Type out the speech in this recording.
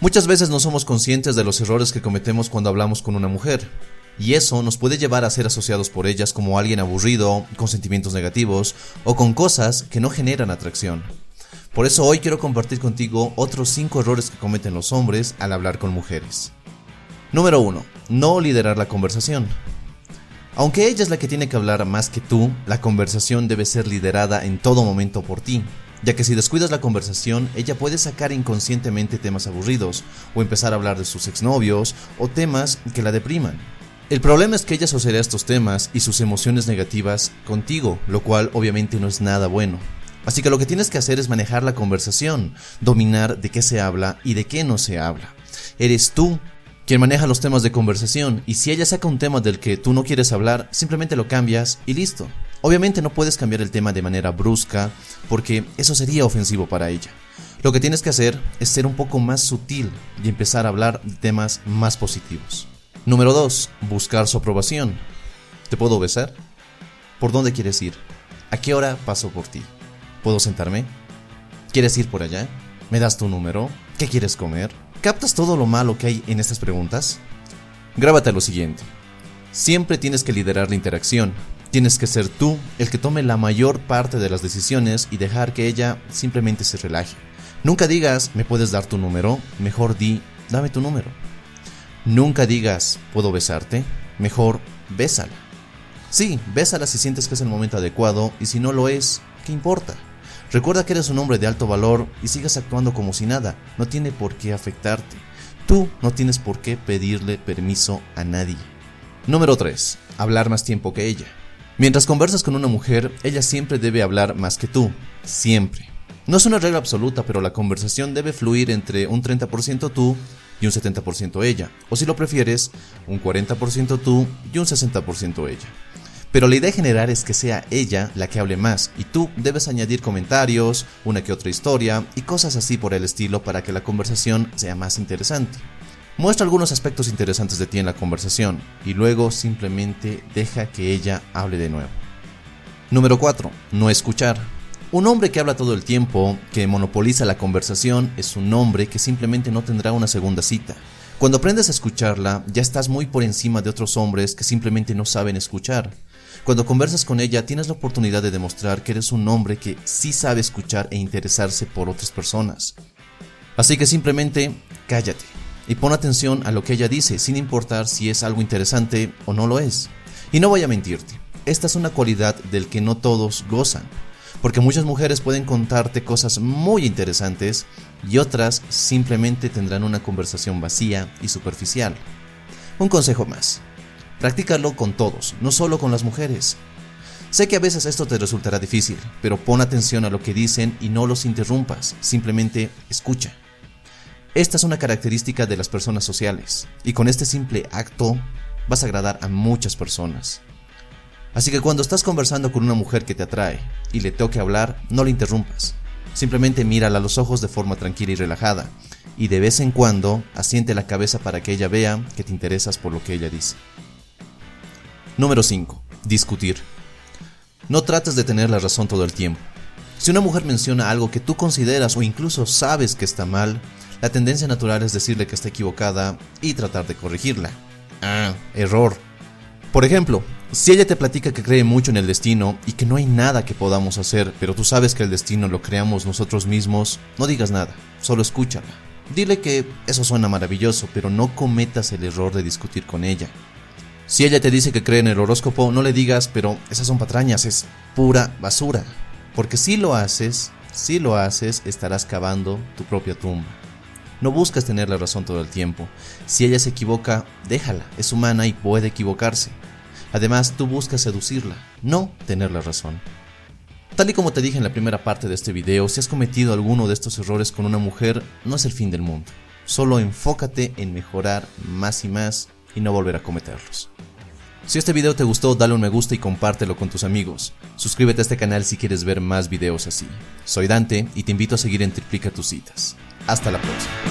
Muchas veces no somos conscientes de los errores que cometemos cuando hablamos con una mujer, y eso nos puede llevar a ser asociados por ellas como alguien aburrido, con sentimientos negativos o con cosas que no generan atracción. Por eso hoy quiero compartir contigo otros 5 errores que cometen los hombres al hablar con mujeres. Número 1. No liderar la conversación. Aunque ella es la que tiene que hablar más que tú, la conversación debe ser liderada en todo momento por ti ya que si descuidas la conversación, ella puede sacar inconscientemente temas aburridos, o empezar a hablar de sus exnovios, o temas que la depriman. El problema es que ella asociará estos temas y sus emociones negativas contigo, lo cual obviamente no es nada bueno. Así que lo que tienes que hacer es manejar la conversación, dominar de qué se habla y de qué no se habla. Eres tú quien maneja los temas de conversación y si ella saca un tema del que tú no quieres hablar, simplemente lo cambias y listo. Obviamente no puedes cambiar el tema de manera brusca porque eso sería ofensivo para ella. Lo que tienes que hacer es ser un poco más sutil y empezar a hablar de temas más positivos. Número 2. Buscar su aprobación. ¿Te puedo besar? ¿Por dónde quieres ir? ¿A qué hora paso por ti? ¿Puedo sentarme? ¿Quieres ir por allá? ¿Me das tu número? ¿Qué quieres comer? ¿Captas todo lo malo que hay en estas preguntas? Grábate lo siguiente. Siempre tienes que liderar la interacción, Tienes que ser tú el que tome la mayor parte de las decisiones y dejar que ella simplemente se relaje. Nunca digas, me puedes dar tu número, mejor di, dame tu número. Nunca digas, ¿puedo besarte? Mejor, bésala. Sí, bésala si sientes que es el momento adecuado y si no lo es, ¿qué importa? Recuerda que eres un hombre de alto valor y sigas actuando como si nada, no tiene por qué afectarte. Tú no tienes por qué pedirle permiso a nadie. Número 3. Hablar más tiempo que ella. Mientras conversas con una mujer, ella siempre debe hablar más que tú, siempre. No es una regla absoluta, pero la conversación debe fluir entre un 30% tú y un 70% ella, o si lo prefieres, un 40% tú y un 60% ella. Pero la idea general es que sea ella la que hable más y tú debes añadir comentarios, una que otra historia y cosas así por el estilo para que la conversación sea más interesante. Muestra algunos aspectos interesantes de ti en la conversación y luego simplemente deja que ella hable de nuevo. Número 4. No escuchar. Un hombre que habla todo el tiempo, que monopoliza la conversación, es un hombre que simplemente no tendrá una segunda cita. Cuando aprendes a escucharla, ya estás muy por encima de otros hombres que simplemente no saben escuchar. Cuando conversas con ella, tienes la oportunidad de demostrar que eres un hombre que sí sabe escuchar e interesarse por otras personas. Así que simplemente cállate y pon atención a lo que ella dice, sin importar si es algo interesante o no lo es. Y no voy a mentirte, esta es una cualidad del que no todos gozan, porque muchas mujeres pueden contarte cosas muy interesantes y otras simplemente tendrán una conversación vacía y superficial. Un consejo más, practícalo con todos, no solo con las mujeres. Sé que a veces esto te resultará difícil, pero pon atención a lo que dicen y no los interrumpas, simplemente escucha. Esta es una característica de las personas sociales, y con este simple acto vas a agradar a muchas personas. Así que cuando estás conversando con una mujer que te atrae y le toque hablar, no le interrumpas. Simplemente mírala a los ojos de forma tranquila y relajada, y de vez en cuando asiente la cabeza para que ella vea que te interesas por lo que ella dice. Número 5. Discutir. No trates de tener la razón todo el tiempo. Si una mujer menciona algo que tú consideras o incluso sabes que está mal, la tendencia natural es decirle que está equivocada y tratar de corregirla. Ah, error. Por ejemplo, si ella te platica que cree mucho en el destino y que no hay nada que podamos hacer, pero tú sabes que el destino lo creamos nosotros mismos, no digas nada, solo escúchala. Dile que eso suena maravilloso, pero no cometas el error de discutir con ella. Si ella te dice que cree en el horóscopo, no le digas, pero esas son patrañas, es pura basura. Porque si lo haces, si lo haces, estarás cavando tu propia tumba. No buscas tener la razón todo el tiempo. Si ella se equivoca, déjala, es humana y puede equivocarse. Además, tú buscas seducirla, no tener la razón. Tal y como te dije en la primera parte de este video, si has cometido alguno de estos errores con una mujer, no es el fin del mundo. Solo enfócate en mejorar más y más y no volver a cometerlos. Si este video te gustó, dale un me gusta y compártelo con tus amigos. Suscríbete a este canal si quieres ver más videos así. Soy Dante y te invito a seguir en Triplica tus citas. Hasta la próxima.